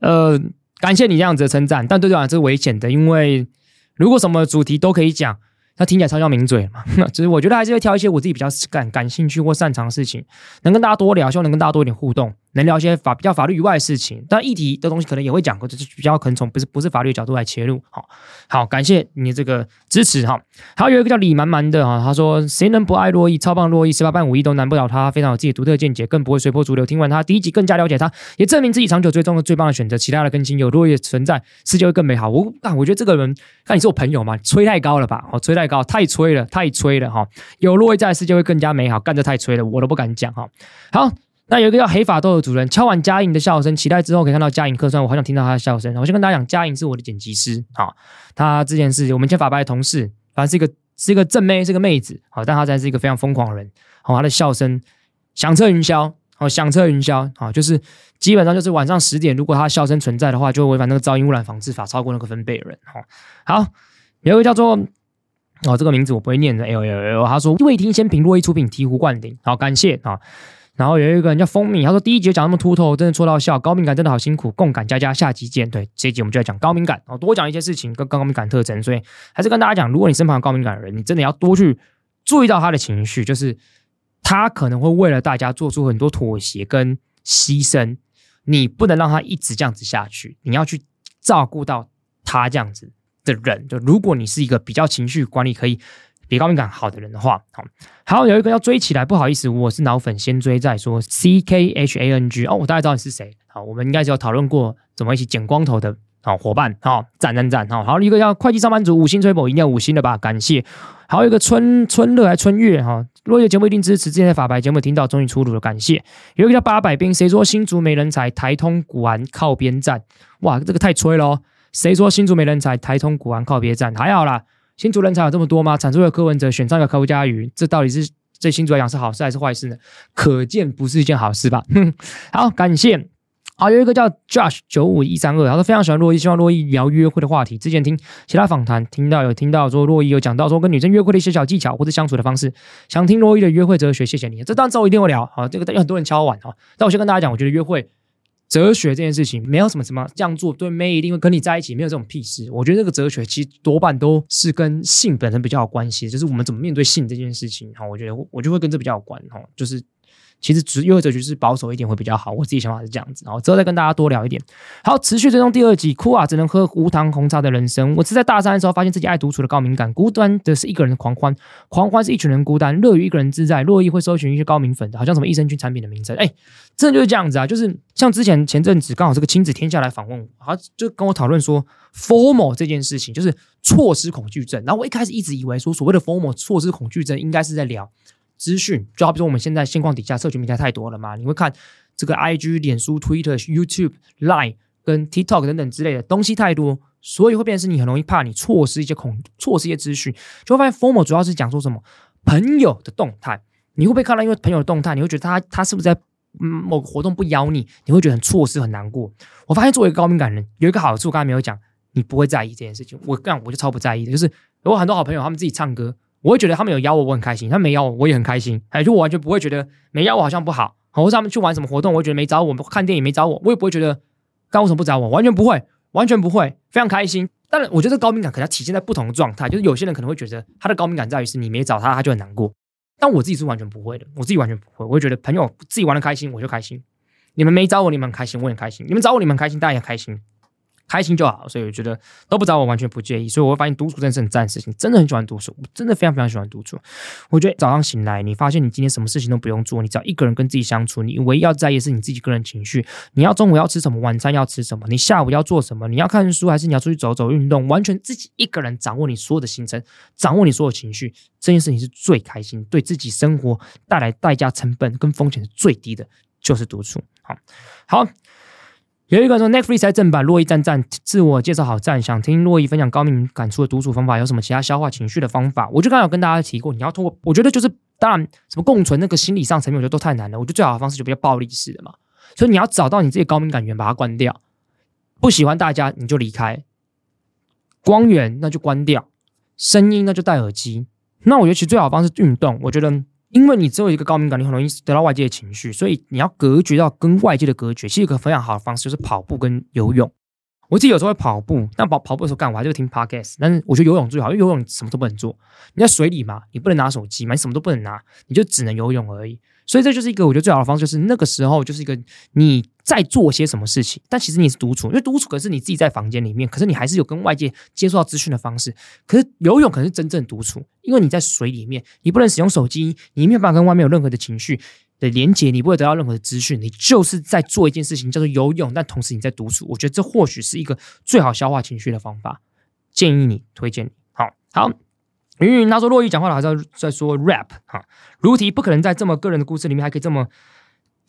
呃。感谢你这样子的称赞，但对对啊，这是危险的，因为如果什么主题都可以讲，那听起来超像名嘴嘛，只是我觉得还是会挑一些我自己比较感感兴趣或擅长的事情，能跟大家多聊，希望能跟大家多一点互动，能聊一些法比较法律以外的事情，但议题的东西可能也会讲，或者是比较可能从不是不是法律的角度来切入。好，好，感谢你这个支持哈。还有一个叫李满满的哈，他说谁能不爱洛伊？超棒洛伊，十八般武艺都难不倒他，非常有自己独特见解，更不会随波逐流。听完他第一集，更加了解他，也证明自己长久追踪的最棒的选择。其他的更新有珞亦存在，世界会更美好。我啊，我觉得这个人，看你是我朋友嘛，吹太高了吧？哦，吹太高，太吹了。太吹了哈！有洛伊在，世界会更加美好。干得太吹了，我都不敢讲哈。好，那有一个叫黑法豆的主人，敲完佳颖的笑声，期待之后可以看到佳颖客串。我好想听到他的笑声。我先跟大家讲，佳颖是我的剪辑师，好，他之前是我们前法白的同事，反正是一个是一个正妹，是个妹子，好，但他才是一个非常疯狂的人。好，他的笑声响彻云霄，好，响彻云霄，好，就是基本上就是晚上十点，如果他的笑声存在的话，就会违反那个噪音污染防治法，超过那个分贝人。好，好，有一个叫做。哦，这个名字我不会念的。L L L，他说未听先评，珞亦出品，醍醐灌顶。好，感谢啊。然后有一个人叫蜂蜜，他说第一集讲那么秃头，真的戳到笑。高敏感真的好辛苦，共感佳佳，下集见。对，这一集我们就来讲高敏感，哦，多讲一些事情跟高敏感特征。所以还是跟大家讲，如果你身旁有高敏感的人，你真的要多去注意到他的情绪，就是他可能会为了大家做出很多妥协跟牺牲，你不能让他一直这样子下去，你要去照顾到他这样子。的人，就如果你是一个比较情绪管理可以比高敏感好的人的话，好，好，有一个要追起来，不好意思，我是脑粉，先追再说。C K H A N G，哦，我大概知道你是谁，好，我们应该是有讨论过怎么一起剪光头的，好伙伴，好，赞赞赞，好，好，一个叫会计上班族五星吹捧，一定要五星的吧，感谢。还有一个春春乐还春月哈，珞亦节目一定支持，之前在法白节目听到终于出炉了，感谢。有一个叫八百兵，谁说新竹没人才？台通古玩靠边站，哇，这个太吹了哦。谁说新竹没人才？台通古玩靠边站，还好啦。新竹人才有这么多吗？产出的柯文哲选上个柯家瑜，这到底是对新竹来讲是好事还是坏事呢？可见不是一件好事吧。哼，好，感谢。好，有一个叫 Josh 九五一三二，他说非常喜欢洛伊，希望洛伊聊约会的话题。之前听其他访谈，听到有听到说洛伊有讲到说跟女生约会的一些小技巧或者相处的方式，想听洛伊的约会哲学。谢谢你，这当然之后一定会聊。好，这个有很多人敲碗哈，但我先跟大家讲，我觉得约会。哲学这件事情没有什么什么这样做对妹一定会跟你在一起，没有这种屁事。我觉得这个哲学其实多半都是跟性本身比较有关系，就是我们怎么面对性这件事情。哈，我觉得我就会跟这比较有关。哈，就是。其实只约会哲学是保守一点会比较好，我自己想法是这样子。然后之后再跟大家多聊一点。好，持续追踪第二集，哭啊，只能喝无糖红茶的人生。我是在大三的时候发现自己爱独处的高敏感，孤单的是一个人的狂欢，狂欢是一群人孤单，乐于一个人自在。乐意会搜寻一些高敏粉的，好像什么益生菌产品的名称。哎，真的就是这样子啊，就是像之前前阵子刚好这个亲子天下来访问我，好就跟我讨论说 FOMO 这件事情，就是错失恐惧症。然后我一开始一直以为说所谓的 FOMO 错失恐惧症，应该是在聊。资讯就好比说我们现在现况底下，社群平台太多了嘛，你会看这个 IG、脸书、Twitter、YouTube、Line 跟 TikTok 等等之类的东西太多，所以会变成是你很容易怕你错失一些恐错失一些资讯，就会发现 Formal 主要是讲说什么朋友的动态，你会不会看到因为朋友的动态，你会觉得他他是不是在某个活动不邀你，你会觉得很错失很难过。我发现作为一个高敏感人，有一个好处，刚才没有讲，你不会在意这件事情。我干我就超不在意的，就是有很多好朋友他们自己唱歌。我会觉得他们有邀我，我很开心；他没邀我，我也很开心。哎，就我完全不会觉得没邀我好像不好。或者他们去玩什么活动，我觉得没找我，看电影没找我，我也不会觉得刚为什么不找我，完全不会，完全不会，非常开心。当然，我觉得高敏感可能要体现在不同的状态，就是有些人可能会觉得他的高敏感在于是你没找他，他就很难过。但我自己是完全不会的，我自己完全不会，我会觉得朋友自己玩的开心，我就开心。你们没找我，你们很开心，我也开心。你们找我，你们开心，大家也开心。开心就好，所以我觉得都不找我完全不介意，所以我会发现独处真的是很赞的事情，真的很喜欢独处，我真的非常非常喜欢独处。我觉得早上醒来，你发现你今天什么事情都不用做，你只要一个人跟自己相处，你唯一要在意是你自己个人情绪。你要中午要吃什么，晚餐要吃什么，你下午要做什么，你要看书还是你要出去走走运动，完全自己一个人掌握你所有的行程，掌握你所有情绪，这件事情是最开心，对自己生活带来代价成本跟风险是最低的，就是独处。好，好。有一个说 Netflix 在正版，洛伊赞赞，自我介绍好赞，想听洛伊分享高敏感触的独处方法，有什么其他消化情绪的方法？我就刚刚有跟大家提过，你要通过，我觉得就是当然什么共存那个心理上层面，我觉得都太难了。我觉得最好的方式就比较暴力式的嘛，所以你要找到你自己高敏感源，把它关掉。不喜欢大家你就离开，光源那就关掉，声音那就戴耳机。那我觉得其实最好的方式运动，我觉得。因为你只有一个高敏感，你很容易得到外界的情绪，所以你要隔绝到跟外界的隔绝。其实一个非常好的方式就是跑步跟游泳。我自己有时候会跑步，但跑跑步的时候干，我还是会听 podcast。但是我觉得游泳最好，因为游泳什么都不能做。你在水里嘛，你不能拿手机嘛，你什么都不能拿，你就只能游泳而已。所以这就是一个我觉得最好的方式，就是那个时候就是一个你在做些什么事情，但其实你是独处，因为独处可是你自己在房间里面，可是你还是有跟外界接触到资讯的方式。可是游泳可能是真正独处，因为你在水里面，你不能使用手机，你没有办法跟外面有任何的情绪的连接，你不会得到任何的资讯，你就是在做一件事情叫做游泳，但同时你在独处。我觉得这或许是一个最好消化情绪的方法，建议你，推荐你。好，好。云云他说：“珞亦讲话了，还是要在说 rap 哈。如题不可能在这么个人的故事里面，还可以这么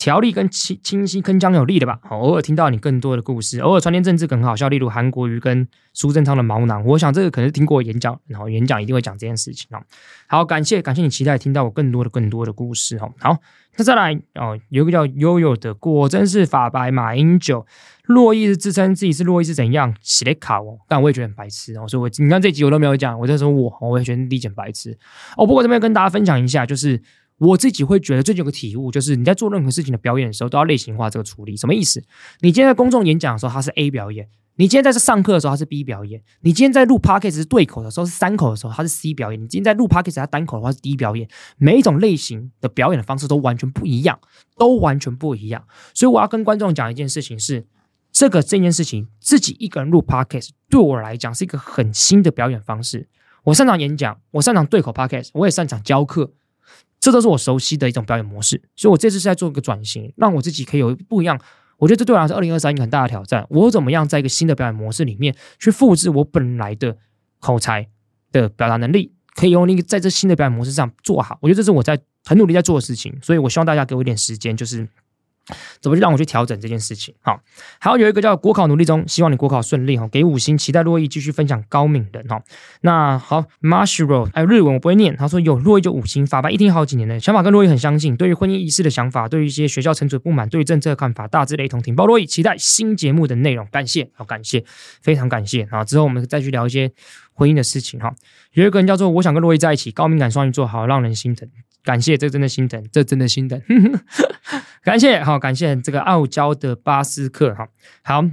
条理跟清清晰、铿锵有力的吧？好，偶尔听到你更多的故事，偶尔传点政治梗很好笑，例如韩国瑜跟苏贞昌的毛囊。我想这个可能是听过演讲，然后演讲一定会讲这件事情啊。好，感谢感谢你期待听到我更多的更多的故事哈。好，那再来哦，有一个叫悠悠的，果真是法白马英九。”洛伊是自称自己是洛伊是怎样写的卡哦，但我也觉得很白痴哦，所以我你看这集我都没有讲，我在说我，我也觉得理解白痴哦。不过这边跟大家分享一下，就是我自己会觉得最近有个体悟，就是你在做任何事情的表演的时候，都要类型化这个处理。什么意思？你今天在公众演讲的时候，它是 A 表演；你今天在这上课的时候，它是 B 表演；你今天在录 Podcast 是对口的时候，是三口的时候，它是 C 表演；你今天在录 Podcast 它单口的话是 D 表演。每一种类型的表演的方式都完全不一样，都完全不一样。所以我要跟观众讲一件事情是。这个这件事情，自己一个人录 podcast 对我来讲是一个很新的表演方式。我擅长演讲，我擅长对口 podcast，我也擅长教课，这都是我熟悉的一种表演模式。所以我这次是在做一个转型，让我自己可以有不一样。我觉得这对我来说，二零二三一个很大的挑战。我怎么样在一个新的表演模式里面去复制我本来的口才的表达能力，可以用那个在这新的表演模式上做好。我觉得这是我在很努力在做的事情。所以我希望大家给我一点时间，就是。怎么就让我去调整这件事情？好，还有有一个叫国考努力中，希望你国考顺利哈，给五星，期待洛伊继续分享高敏人哈。那好，Mashiro，还有日文我不会念，他说有洛伊就五星，法白一听好几年了，想法跟洛伊很相近，对于婚姻仪式的想法，对于一些学校惩处不满，对于政策的看法大致雷同，挺包洛伊，期待新节目的内容，感谢，好感谢，非常感谢啊！之后我们再去聊一些婚姻的事情哈。有一个人叫做我想跟洛伊在一起，高敏感双鱼座，好让人心疼。感谢，这真的心疼，这真的心疼。感谢，好，感谢这个傲娇的巴斯克，哈，好，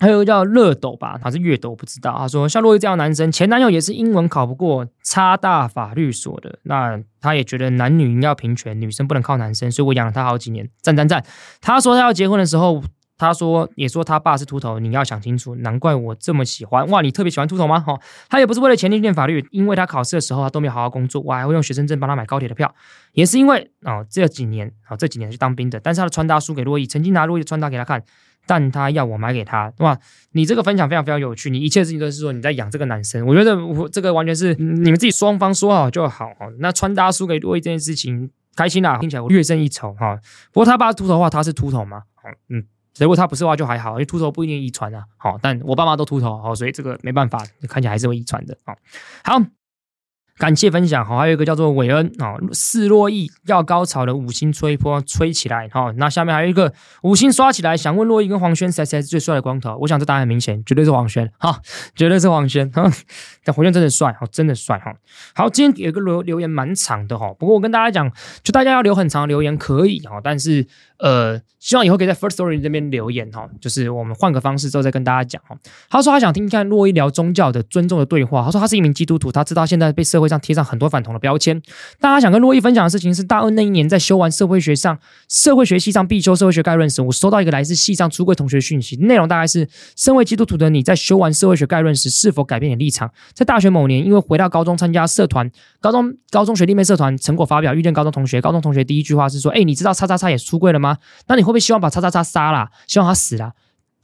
还有个叫乐斗吧，他是乐斗，我不知道。他说，像洛伊这样的男生，前男友也是英文考不过，插大法律所的，那他也觉得男女应要平权，女生不能靠男生，所以我养了他好几年，赞赞赞。他说他要结婚的时候。他说：“也说他爸是秃头，你要想清楚。难怪我这么喜欢哇！你特别喜欢秃头吗？哈、哦，他也不是为了钱去念法律，因为他考试的时候他都没有好好工作，我还会用学生证帮他买高铁的票。也是因为哦，这几年啊、哦，这几年去当兵的，但是他的穿搭输给洛伊，曾经拿洛伊的穿搭给他看，但他要我买给他哇！你这个分享非常非常有趣，你一切事情都是说你在养这个男生，我觉得我这个完全是你们自己双方说好就好。那穿搭输给洛伊这件事情，开心啦，听起来我略胜一筹哈。不过他爸秃头的话，他是秃头吗？嗯。”如果他不是的话就还好，因为秃头不一定遗传啊。好，但我爸妈都秃头，好，所以这个没办法，看起来还是会遗传的。好，好。感谢分享，好，还有一个叫做韦恩啊，示珞亦要高潮的五星吹波吹起来，好，那下面还有一个五星刷起来，想问洛伊跟黄轩谁才是最帅的光头？我想这答案很明显，绝对是黄轩，哈，绝对是黄轩，哈，但黄轩真的帅，哦，真的帅，哈，好，今天有一个留留言蛮长的哈，不过我跟大家讲，就大家要留很长的留言可以哈，但是呃，希望以后可以在 First Story 这边留言哈，就是我们换个方式之后再跟大家讲哈。他说他想听看洛伊聊宗教的尊重的对话，他说他是一名基督徒，他知道现在被社会。会上贴上很多反同的标签。大家想跟洛伊分享的事情是，大二那一年在修完社会学上社会学系上必修社会学概论时，我收到一个来自系上出柜同学讯息，内容大概是：身为基督徒的你在修完社会学概论时，是否改变你的立场？在大学某年，因为回到高中参加社团，高中高中学弟妹社团成果发表，遇见高中同学，高中同学第一句话是说：“哎，你知道叉叉叉也出柜了吗？那你会不会希望把叉叉叉杀了？希望他死了？”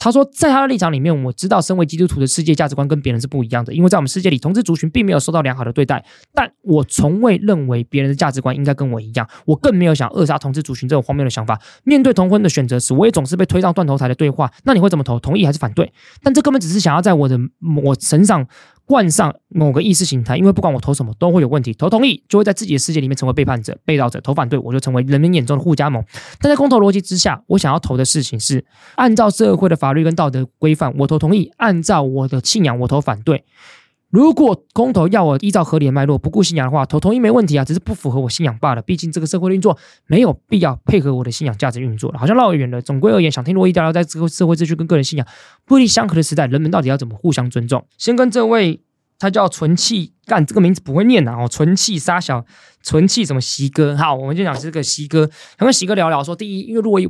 他说，在他的立场里面，我知道身为基督徒的世界价值观跟别人是不一样的，因为在我们世界里，同志族群并没有受到良好的对待。但我从未认为别人的价值观应该跟我一样，我更没有想扼杀同志族群这种荒谬的想法。面对同婚的选择时，我也总是被推上断头台的对话。那你会怎么投？同意还是反对？但这根本只是想要在我的我身上。冠上某个意识形态，因为不管我投什么都会有问题。投同意就会在自己的世界里面成为背叛者、被盗者；投反对我就成为人民眼中的互加盟。但在公投逻辑之下，我想要投的事情是按照社会的法律跟道德规范，我投同意；按照我的信仰，我投反对。如果公投要我依照合理的脉络不顾信仰的话，投同意没问题啊，只是不符合我信仰罢了。毕竟这个社会运作没有必要配合我的信仰价值运作了，好像绕远了。总归而言，想听珞亦聊聊在这个社会秩序跟个人信仰不一相合的时代，人们到底要怎么互相尊重？先跟这位，他叫纯气干，这个名字不会念呐哦，纯气沙小，纯气什么习哥？好，我们就讲这个习哥，想跟习哥聊聊说，第一，因为珞亦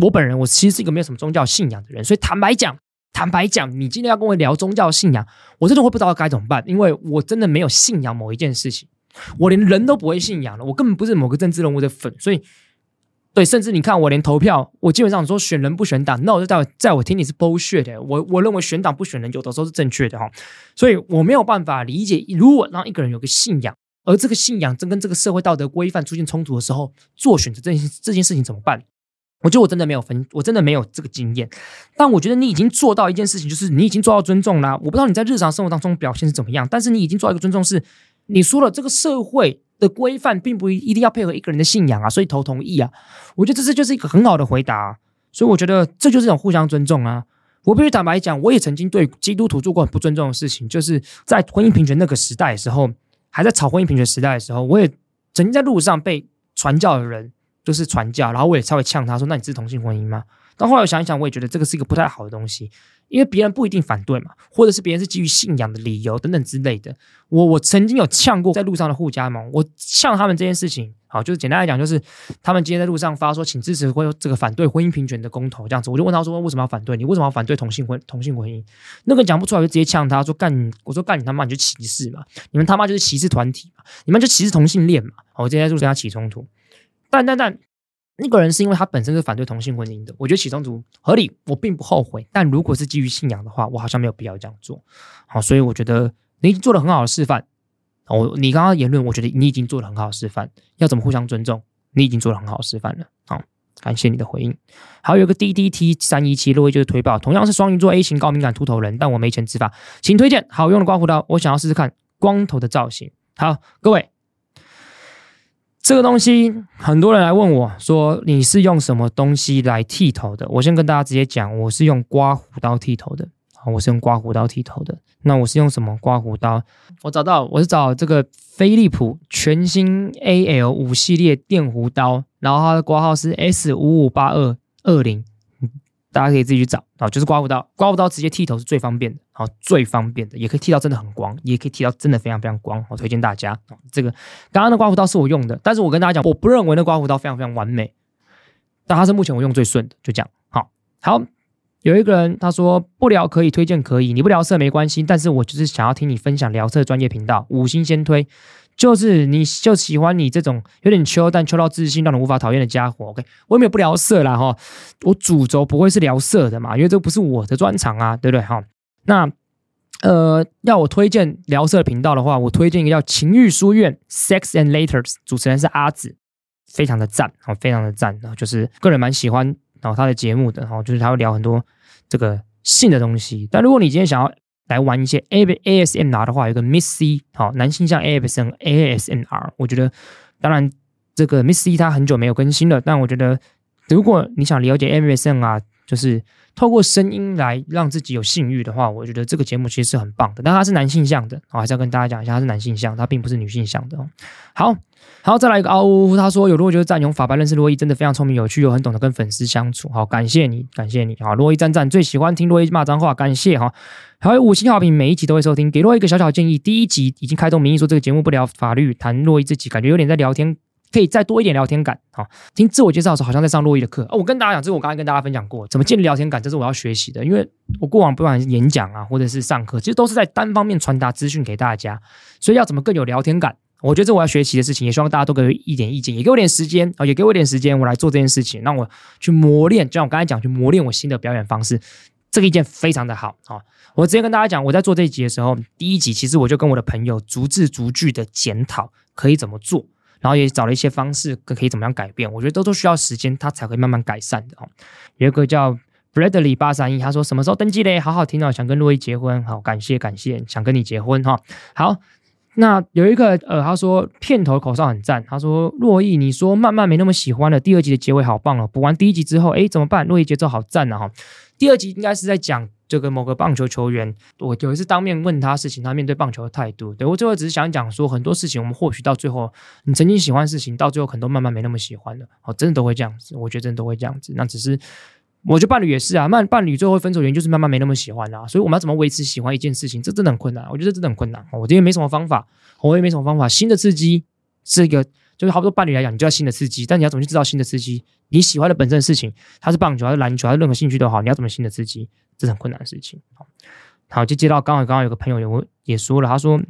我本人我其实是一个没有什么宗教信仰的人，所以坦白讲。坦白讲，你今天要跟我聊宗教信仰，我真的会不知道该怎么办，因为我真的没有信仰某一件事情，我连人都不会信仰了，我根本不是某个政治人物的粉，所以对，甚至你看我连投票，我基本上说选人不选党，那我就在在我听你是 bullshit 的，我我认为选党不选人有的时候是正确的哈，所以我没有办法理解，如果让一个人有个信仰，而这个信仰正跟这个社会道德规范出现冲突的时候，做选择这件这件事情怎么办？我觉得我真的没有分，我真的没有这个经验。但我觉得你已经做到一件事情，就是你已经做到尊重啦。我不知道你在日常生活当中表现是怎么样，但是你已经做到一个尊重是，你说了这个社会的规范并不一定要配合一个人的信仰啊，所以投同意啊。我觉得这是就是一个很好的回答。所以我觉得这就是一种互相尊重啊。我必须坦白讲，我也曾经对基督徒做过很不尊重的事情，就是在婚姻平权那个时代的时候，还在吵婚姻平权时代的时候，我也曾经在路上被传教的人。就是传教，然后我也稍微呛他说：“那你是同性婚姻吗？”但后来我想一想，我也觉得这个是一个不太好的东西，因为别人不一定反对嘛，或者是别人是基于信仰的理由等等之类的。我我曾经有呛过在路上的护家盟，我呛他们这件事情，好，就是简单来讲，就是他们今天在路上发说，请支持或这个反对婚姻平权的公投这样子，我就问他说：“为什么要反对？你为什么要反对同性婚同性婚姻？”那个讲不出来，就直接呛他说：“干你！”我说：“干你他妈！你就歧视嘛！你们他妈就是歧视团体嘛！你们就歧视同性恋嘛！”我今天在路上跟他起冲突，但但但。那个人是因为他本身是反对同性婚姻的，我觉得起冲突合理，我并不后悔。但如果是基于信仰的话，我好像没有必要这样做。好，所以我觉得你已经做了很好的示范。我你刚刚言论，我觉得你已经做了很好的示范。要怎么互相尊重，你已经做了很好的示范了。好，感谢你的回应。还有一个 D D T 三一七，珞亦就是推爆，同样是双鱼座 A 型高敏感秃头人，但我没钱植发，请推荐好用的刮胡刀，我想要试试看光头的造型。好，各位。这个东西很多人来问我说，你是用什么东西来剃头的？我先跟大家直接讲，我是用刮胡刀剃头的。我是用刮胡刀剃头的。那我是用什么刮胡刀？我找到，我是找这个飞利浦全新 AL 五系列电弧刀，然后它的挂号是 S 五五八二二零。大家可以自己去找啊，就是刮胡刀，刮胡刀直接剃头是最方便的，好，最方便的，也可以剃到真的很光，也可以剃到真的非常非常光，我推荐大家啊。这个刚刚的刮胡刀是我用的，但是我跟大家讲，我不认为那刮胡刀非常非常完美，但它是目前我用最顺的，就这样。好，好，有一个人他说不聊可以推荐可以，你不聊色没关系，但是我就是想要听你分享聊色专业频道，五星先推。就是你就喜欢你这种有点秋但秋到自信让人无法讨厌的家伙。OK，我也没有不聊色啦哈，我主轴不会是聊色的嘛，因为这不是我的专长啊，对不对哈？那呃，要我推荐聊色频道的话，我推荐一个叫情欲书院 Sex and Letters，主持人是阿紫，非常的赞，哦，非常的赞，然后就是个人蛮喜欢然后他的节目的，然后就是他会聊很多这个性的东西。但如果你今天想要来玩一些 A A S M R 的话，有个 Miss C 好，男性向 A S M A S M R，我觉得当然这个 Miss C 他很久没有更新了，但我觉得如果你想了解 A S M R，就是透过声音来让自己有性欲的话，我觉得这个节目其实是很棒的。但它是男性向的，我还是要跟大家讲一下，它是男性向，它并不是女性向的。好，好，再来一个嗷呜呜，他说有如果觉得赞用法白认识洛伊，真的非常聪明有趣，又很懂得跟粉丝相处。好，感谢你，感谢你。好，洛伊赞赞，最喜欢听洛伊骂脏话，感谢哈。还有五星好评，每一集都会收听，给洛伊一个小小建议。第一集已经开动民意说这个节目不聊法律，谈洛伊自己，感觉有点在聊天。可以再多一点聊天感，好，听自我介绍的时候好像在上洛伊的课。哦，我跟大家讲，这是我刚才跟大家分享过，怎么建立聊天感，这是我要学习的。因为我过往不管是演讲啊，或者是上课，其实都是在单方面传达资讯给大家，所以要怎么更有聊天感，我觉得这我要学习的事情，也希望大家都给我一点意见，也给我点时间啊，也给我点时间，我来做这件事情，让我去磨练，就像我刚才讲，去磨练我新的表演方式，这个意见非常的好啊。我直接跟大家讲，我在做这一集的时候，第一集其实我就跟我的朋友逐字逐句的检讨可以怎么做。然后也找了一些方式，可以怎么样改变？我觉得都都需要时间，它才会慢慢改善的哦。有一个叫 Bradley 八三一，他说什么时候登记嘞？好好听哦，想跟珞亦结婚，好，感谢感谢，想跟你结婚哈。好，那有一个呃，他说片头口哨很赞，他说洛伊，你说慢慢没那么喜欢了，第二集的结尾好棒哦。补完第一集之后，哎，怎么办？洛伊节奏好赞啊哈。第二集应该是在讲这个某个棒球球员，我有一次当面问他事情，他面对棒球的态度。对，我最后只是想讲说，很多事情我们或许到最后，你曾经喜欢的事情，到最后可能都慢慢没那么喜欢了。哦，真的都会这样子，我觉得真的都会这样子。那只是。我觉得伴侣也是啊，伴伴侣最后分手原因就是慢慢没那么喜欢啊，所以我们要怎么维持喜欢一件事情，这真的很困难。我觉得真的很困难。我这边没什么方法，我也没什么方法。新的刺激是一个，就是好多伴侣来讲，你就要新的刺激，但你要怎么去制造新的刺激？你喜欢的本身的事情，它是棒球还是篮球还是任何兴趣都好，你要怎么新的刺激？这是很困难的事情。好，好，就接到刚好刚刚有个朋友有也说了，他说。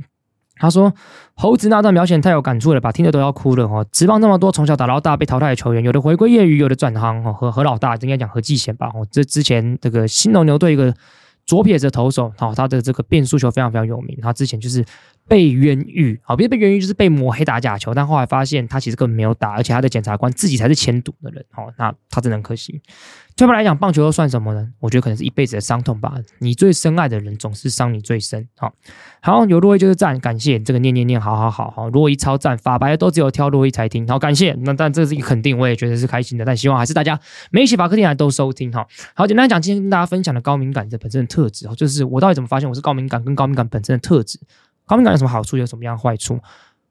他说：“猴子那段描写太有感触了吧，听着都要哭了哦。职棒这么多从小打到大被淘汰的球员，有的回归业余，有的转行哦。和何老大应该讲何继贤吧？哦，这之前这个新农牛队一个左撇子投手，哦，他的这个变速球非常非常有名。他之前就是。”被冤狱，好，别被冤狱就是被抹黑打假球，但后来发现他其实根本没有打，而且他的检察官自己才是签赌的人，哦，那他真的很可惜。对他来讲，棒球又算什么呢？我觉得可能是一辈子的伤痛吧。你最深爱的人总是伤你最深，好，好，有珞亦就是赞，感谢这个念念念，好好好好，珞亦超赞，法白都只有挑珞亦才听，好，感谢。那但这是一个肯定，我也觉得是开心的，但希望还是大家每一期法客电台都收听，哈，好，简单讲，今天跟大家分享的高敏感的本身的特质，就是我到底怎么发现我是高敏感，跟高敏感本身的特质。高敏感有什么好处？有什么样坏处？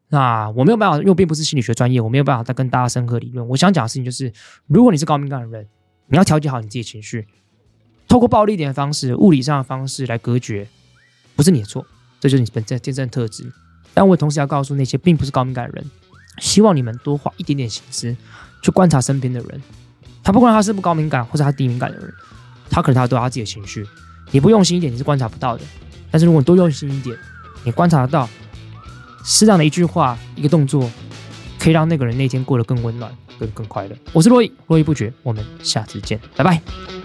那我没有办法，因为我并不是心理学专业，我没有办法再跟大家深刻理论。我想讲的事情就是，如果你是高敏感的人，你要调节好你自己的情绪，透过暴力一点的方式、物理上的方式来隔绝，不是你的错，这就是你本身天生的特质。但我同时要告诉那些并不是高敏感的人，希望你们多花一点点心思去观察身边的人，他不管他是不高敏感或者他低敏感的人，他可能他都有他自己的情绪，你不用心一点，你是观察不到的。但是如果你多用心一点，你观察得到，适当的一句话、一个动作，可以让那个人那天过得更温暖、更更快乐。我是洛伊，络绎不绝，我们下次见，拜拜。